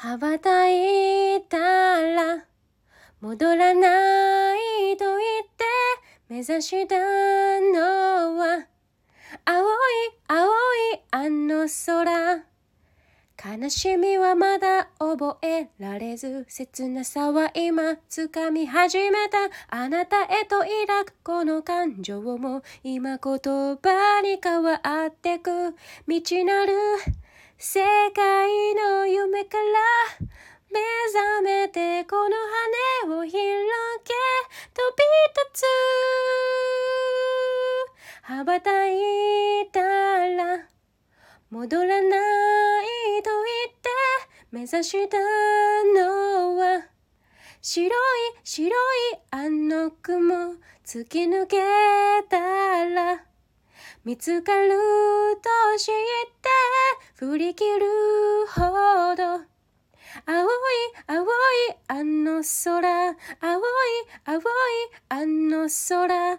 羽ばたいたら戻らないと言って目指したのは青い青いあの空。悲しみはまだ覚えられず切なさは今掴み始めた。あなたへと抱くこの感情も今言葉に変わってく。未知なる世界の夢から目覚めてこの羽を広げ飛び立つ。羽ばたいたら戻らないと言って目指したのは白い白いあの雲突き抜けたら見つかると知って振り切るほど青い青いあの空青い青いあの空青い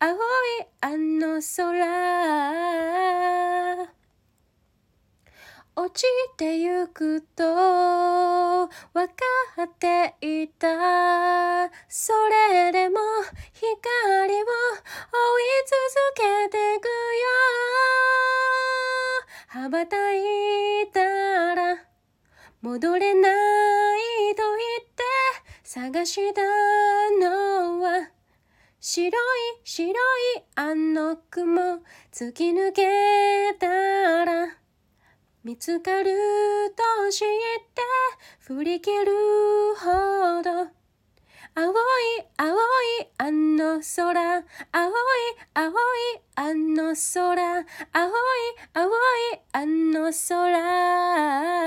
青いあの空。落ちてゆくと分かっていた。それでも光を追い続けて羽ばたいたら戻れないと言って探したのは白い白いあの雲突き抜けたら見つかると知って振り切るほど青い青いあの空あの空青い青いあの空。